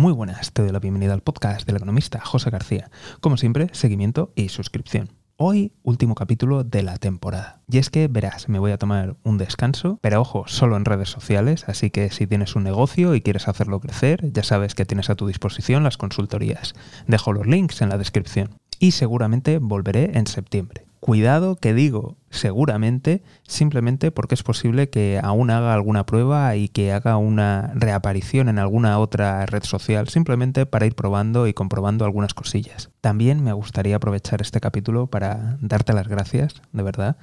Muy buenas, te doy la bienvenida al podcast del economista José García. Como siempre, seguimiento y suscripción. Hoy, último capítulo de la temporada. Y es que, verás, me voy a tomar un descanso, pero ojo, solo en redes sociales, así que si tienes un negocio y quieres hacerlo crecer, ya sabes que tienes a tu disposición las consultorías. Dejo los links en la descripción. Y seguramente volveré en septiembre. Cuidado que digo seguramente simplemente porque es posible que aún haga alguna prueba y que haga una reaparición en alguna otra red social simplemente para ir probando y comprobando algunas cosillas. También me gustaría aprovechar este capítulo para darte las gracias, de verdad.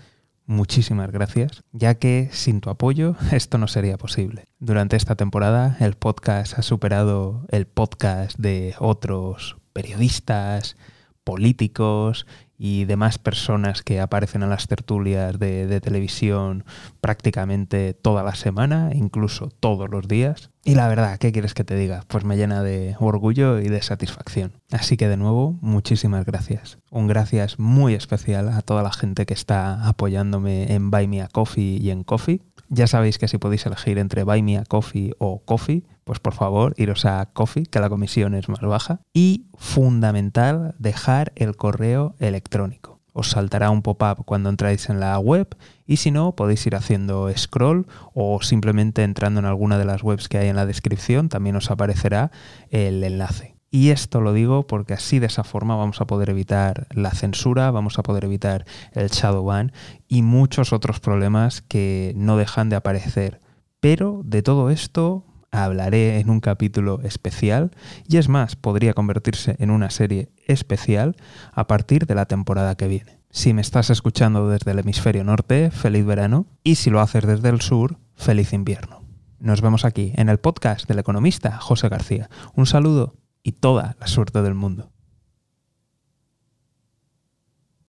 Muchísimas gracias, ya que sin tu apoyo esto no sería posible. Durante esta temporada el podcast ha superado el podcast de otros periodistas, políticos y demás personas que aparecen en las tertulias de, televisión prácticamente toda la semana, incluso todos los días. Y la verdad, ¿qué quieres que te diga? Pues me llena de orgullo y de satisfacción. Así que de nuevo, muchísimas gracias. Un gracias muy especial a toda la gente que está apoyándome en Buy Me a Coffee y en Coffee. Ya sabéis que si podéis elegir entre Buy Me a Coffee o Coffee, pues por favor iros a Coffee, que la comisión es más baja. Y fundamental, dejar el correo electrónico. Os saltará un pop-up cuando entráis en la web y si no, podéis ir haciendo scroll o simplemente entrando en alguna de las webs que hay en la descripción, también os aparecerá el enlace. Y esto lo digo porque así de esa forma vamos a poder evitar la censura, vamos a poder evitar el shadow ban y muchos otros problemas que no dejan de aparecer. Pero de todo esto hablaré en un capítulo especial y es más, podría convertirse en una serie especial a partir de la temporada que viene. Si me estás escuchando desde el hemisferio norte, feliz verano y si lo haces desde el sur, feliz invierno. Nos vemos aquí en el podcast del economista José García. Un saludo y toda la suerte del mundo.